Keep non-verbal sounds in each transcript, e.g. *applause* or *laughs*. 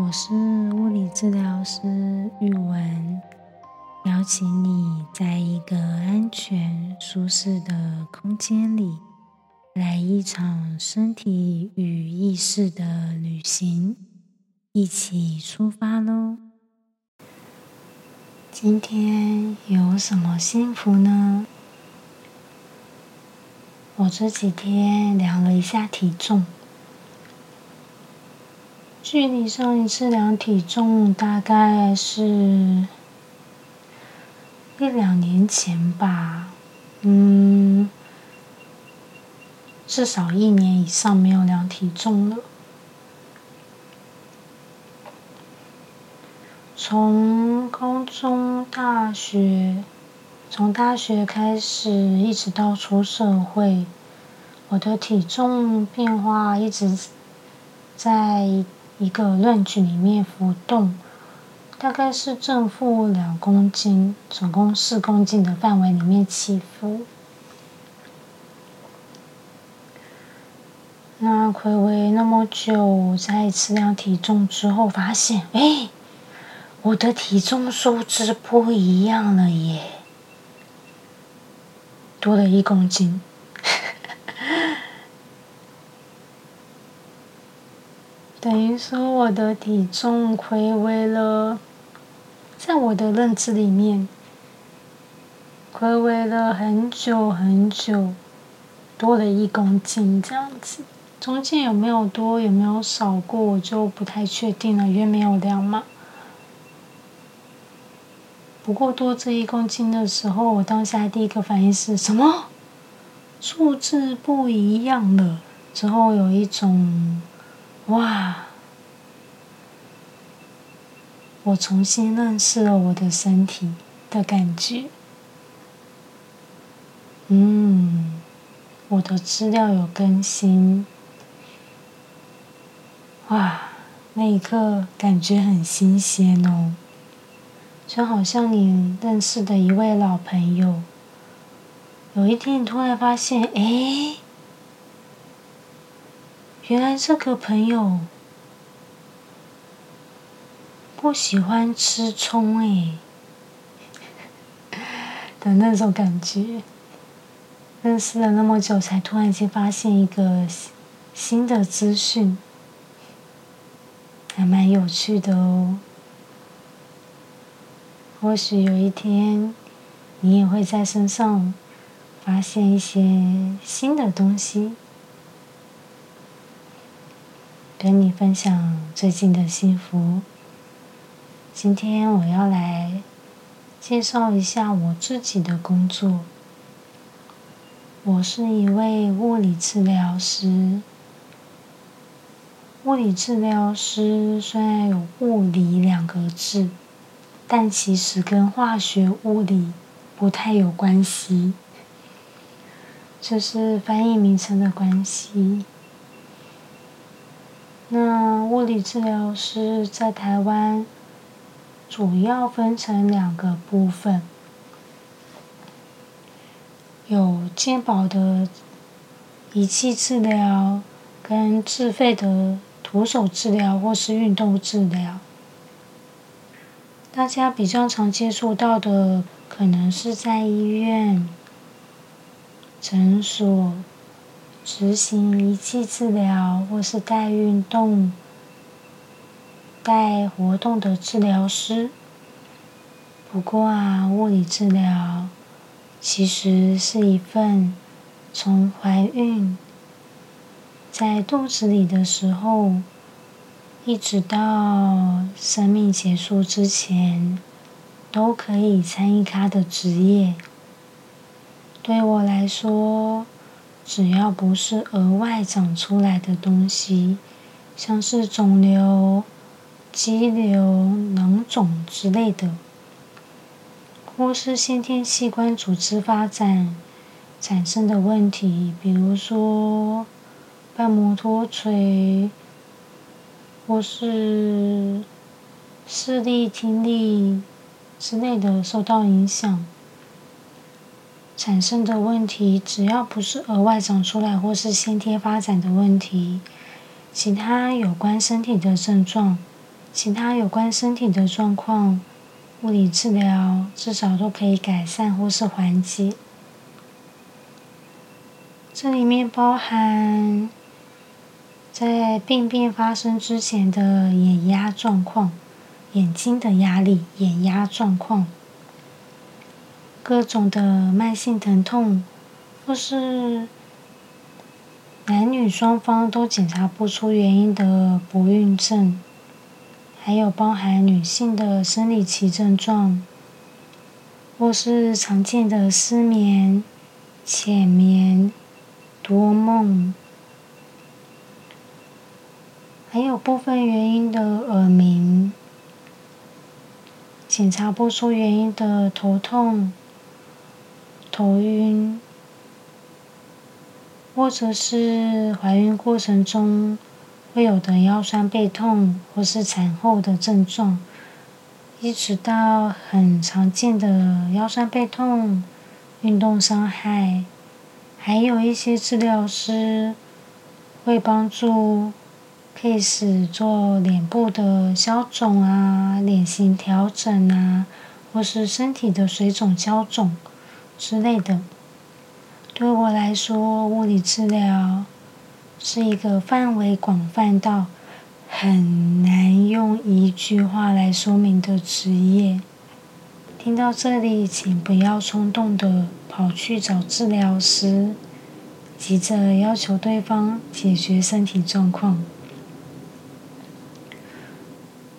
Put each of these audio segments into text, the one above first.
我是物理治疗师玉文，邀请你在一个安全、舒适的空间里，来一场身体与意识的旅行，一起出发喽！今天有什么幸福呢？我这几天量了一下体重。距离上一次量体重大概是一两年前吧，嗯，至少一年以上没有量体重了。从高中、大学，从大学开始一直到出社会，我的体重变化一直在。一个论据里面浮动，大概是正负两公斤，总共四公斤的范围里面起伏。那回味那么久，在测量体重之后，发现，哎，我的体重数字不一样了耶，多了一公斤。等于说，我的体重回味了，在我的认知里面，回味了很久很久，多了一公斤这样子。中间有没有多，有没有少过，我就不太确定了，因为没有量嘛。不过多这一公斤的时候，我当下第一个反应是什么？数字不一样了。之后有一种。哇！我重新认识了我的身体的感觉。嗯，我的资料有更新。哇，那一刻感觉很新鲜哦，就好像你认识的一位老朋友，有一天你突然发现，哎。原来这个朋友不喜欢吃葱诶 *laughs* 的那种感觉，认识了那么久，才突然间发现一个新的资讯，还蛮有趣的哦。或许有一天，你也会在身上发现一些新的东西。跟你分享最近的幸福。今天我要来介绍一下我自己的工作。我是一位物理治疗师。物理治疗师虽然有“物理”两个字，但其实跟化学、物理不太有关系，这是翻译名称的关系。那物理治疗师在台湾主要分成两个部分，有健保的仪器治疗，跟自费的徒手治疗或是运动治疗。大家比较常接触到的，可能是在医院、诊所。执行仪器治疗，或是带运动、带活动的治疗师。不过啊，物理治疗其实是一份从怀孕在肚子里的时候，一直到生命结束之前，都可以参与它的职业。对我来说。只要不是额外长出来的东西，像是肿瘤、肌瘤、囊肿之类的，或是先天器官组织发展产生的问题，比如说瓣膜脱垂，或是视力、听力之类的受到影响。产生的问题，只要不是额外长出来或是先天发展的问题，其他有关身体的症状，其他有关身体的状况，物理治疗至少都可以改善或是缓解。这里面包含在病变发生之前的眼压状况、眼睛的压力、眼压状况、各种的慢性疼痛，或是男女双方都检查不出原因的不孕症，还有包含女性的生理期症状，或是常见的失眠、浅眠。多梦，还有部分原因的耳鸣，检查不出原因的头痛、头晕，或者是怀孕过程中会有的腰酸背痛，或是产后的症状，一直到很常见的腰酸背痛、运动伤害。还有一些治疗师会帮助 case 做脸部的消肿啊、脸型调整啊，或是身体的水肿、消肿之类的。对我来说，物理治疗是一个范围广泛到很难用一句话来说明的职业。听到这里，请不要冲动的跑去找治疗师，急着要求对方解决身体状况。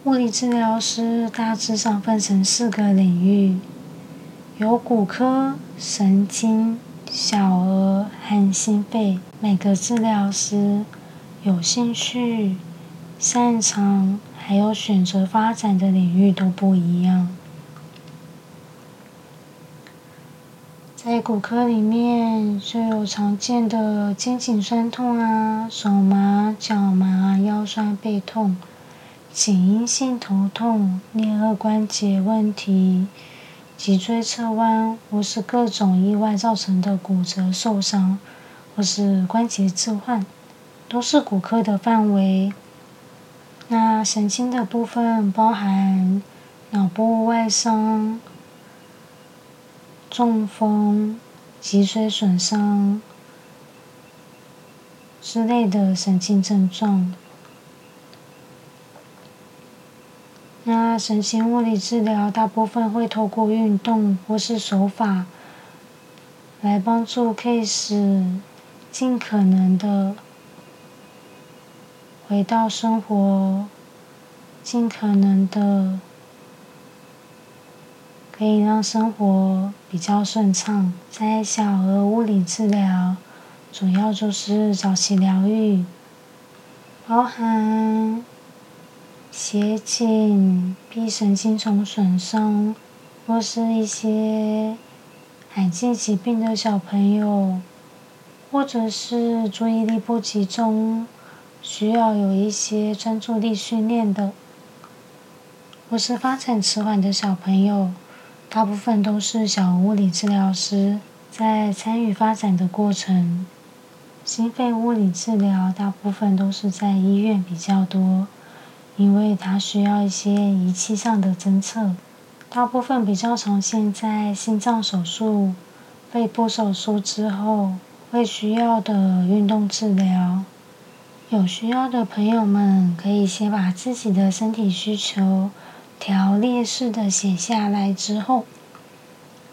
物理治疗师大致上分成四个领域，有骨科、神经、小儿和心肺。每个治疗师有兴趣、擅长还有选择发展的领域都不一样。在骨科里面，就有常见的肩颈酸痛啊、手麻、脚麻、腰酸背痛、颈因性头痛、颞颌关节问题、脊椎侧弯，或是各种意外造成的骨折受伤，或是关节置换，都是骨科的范围。那神经的部分包含脑部外伤。中风、脊髓损伤之类的神经症状。那神经物理治疗大部分会透过运动或是手法，来帮助 case 尽可能的回到生活，尽可能的。可以让生活比较顺畅。在小儿物理治疗，主要就是早期疗愈，包含斜颈、臂神经丛损伤，或是一些罕见疾病的小朋友，或者是注意力不集中，需要有一些专注力训练的，或是发展迟缓的小朋友。大部分都是小物理治疗师在参与发展的过程。心肺物理治疗大部分都是在医院比较多，因为它需要一些仪器上的侦测。大部分比较常见在心脏手术、肺部手术之后会需要的运动治疗。有需要的朋友们可以先把自己的身体需求。条列式的写下来之后，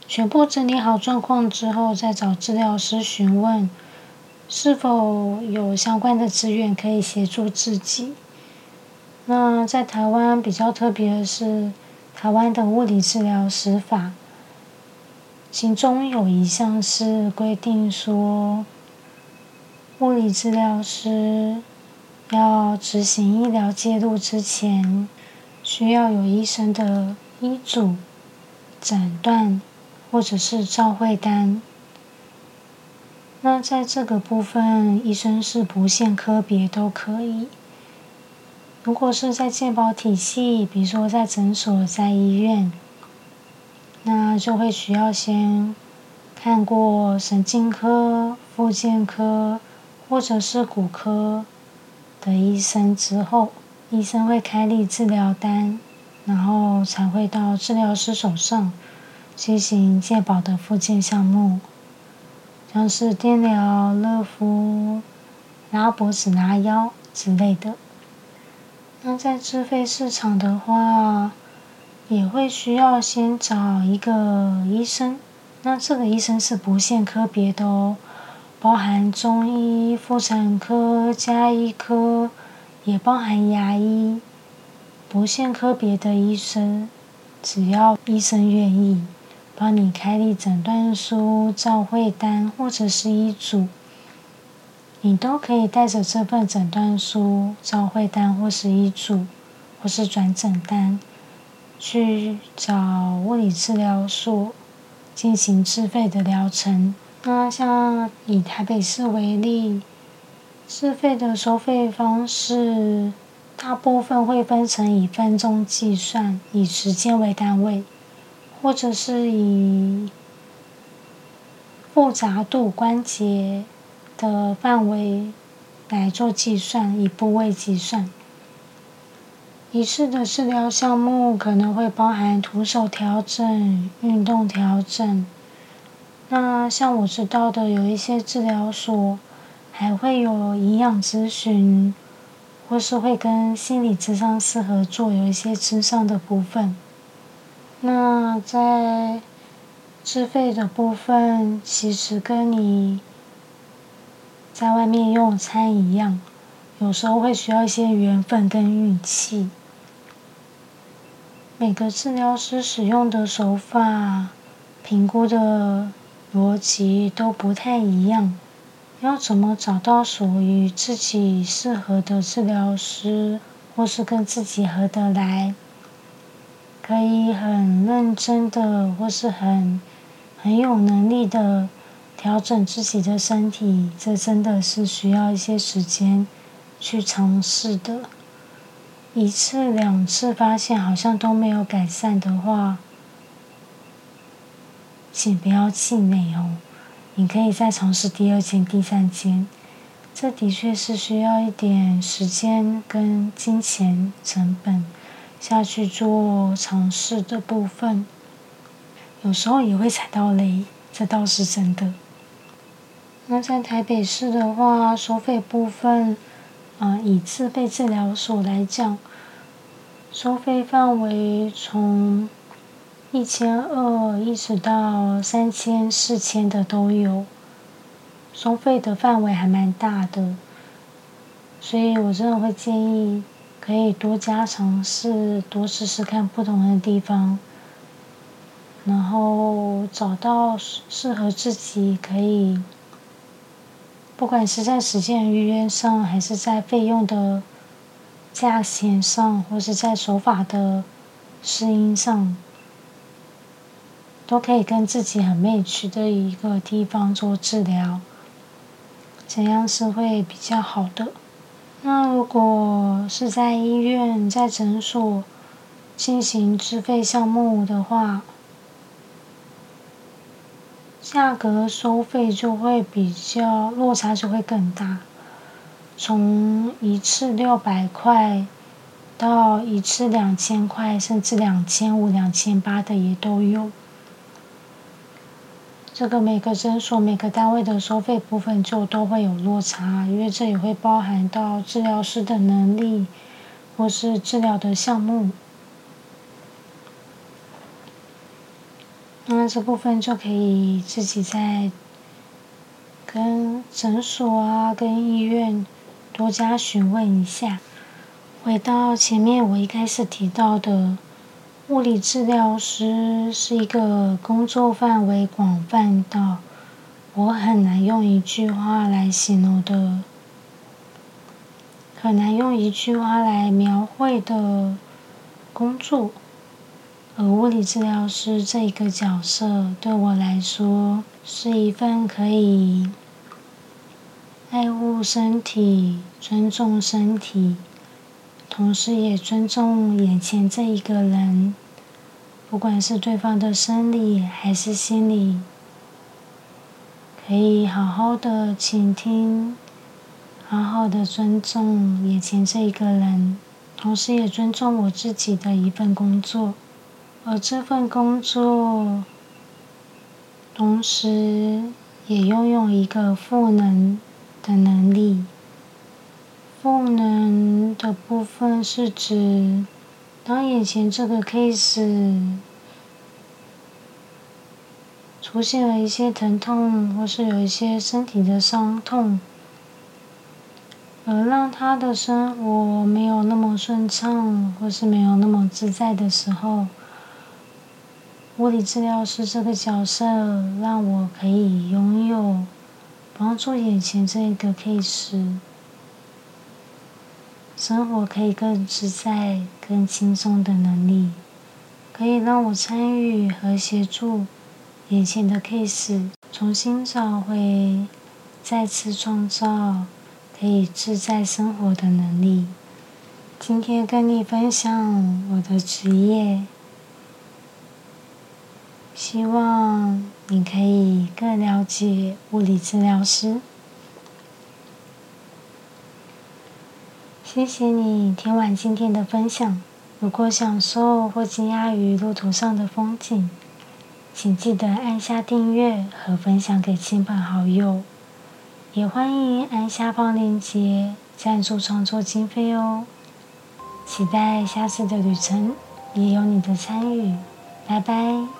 全部整理好状况之后，再找治疗师询问是否有相关的资源可以协助自己。那在台湾比较特别的是，台湾的物理治疗师法，其中有一项是规定说，物理治疗师要执行医疗介入之前。需要有医生的医嘱、诊断或者是照会单。那在这个部分，医生是不限科别都可以。如果是在健保体系，比如说在诊所、在医院，那就会需要先看过神经科、复健科或者是骨科的医生之后。医生会开立治疗单，然后才会到治疗师手上进行健保的复健项目，像是电疗、热敷、拉脖子、拉腰之类的。那在自费市场的话，也会需要先找一个医生，那这个医生是不限科别的哦，包含中医、妇产科、加医科，也包含牙医，不限科别的医生，只要医生愿意，帮你开立诊断书、照会单或者是医嘱。你都可以带着这份诊断书、照会单或是医嘱，或是转诊单，去找物理治疗所进行自费的疗程。那像以台北市为例，自费的收费方式，大部分会分成以分钟计算，以时间为单位，或者是以复杂度关节。的范围来做计算，以部位计算。一次的治疗项目可能会包含徒手调整、运动调整。那像我知道的，有一些治疗所还会有营养咨询，或是会跟心理咨商师合作，有一些咨商的部分。那在自费的部分，其实跟你。在外面用餐一样，有时候会需要一些缘分跟运气。每个治疗师使用的手法、评估的逻辑都不太一样。要怎么找到属于自己适合的治疗师，或是跟自己合得来，可以很认真的，或是很很有能力的。调整自己的身体，这真的是需要一些时间去尝试的。一次两次发现好像都没有改善的话，请不要气馁哦。你可以再尝试第二间、第三间。这的确是需要一点时间跟金钱成本下去做尝试的部分。有时候也会踩到雷，这倒是真的。那在台北市的话，收费部分，啊，以自费治疗所来讲，收费范围从一千二一直到三千、四千的都有，收费的范围还蛮大的，所以我真的会建议可以多加尝试，多试试看不同的地方，然后找到适合自己可以。不管是在时间预约上，还是在费用的价钱上，或是在手法的适应上，都可以跟自己很委屈的一个地方做治疗，怎样是会比较好的？那如果是在医院、在诊所进行自费项目的话，价格收费就会比较落差就会更大，从一次六百块到一次两千块，甚至两千五、两千八的也都有。这个每个诊所、每个单位的收费部分就都会有落差，因为这也会包含到治疗师的能力或是治疗的项目。这部分就可以自己在跟诊所啊、跟医院多加询问一下。回到前面我一开始提到的，物理治疗师是一个工作范围广泛到我很难用一句话来形容的，很难用一句话来描绘的工作。而物理治疗师这一个角色，对我来说是一份可以爱护身体、尊重身体，同时也尊重眼前这一个人，不管是对方的生理还是心理，可以好好的倾听，好好的尊重眼前这一个人同时也尊重我自己的一份工作，而这份工作，同时也拥有一个赋能的能力。赋能的部分是指，当眼前这个 case 出现了一些疼痛，或是有一些身体的伤痛。而让他的生活没有那么顺畅，或是没有那么自在的时候，物理治疗师这个角色让我可以拥有帮助眼前这个 case，生活可以更自在、更轻松的能力，可以让我参与和协助眼前的 case，重新找回、再次创造。可以自在生活的能力。今天跟你分享我的职业，希望你可以更了解物理治疗师。谢谢你听完今天的分享。如果享受或惊讶于路途上的风景，请记得按下订阅和分享给亲朋好友。也欢迎按下方链接赞助创作经费哦！期待下次的旅程也有你的参与，拜拜。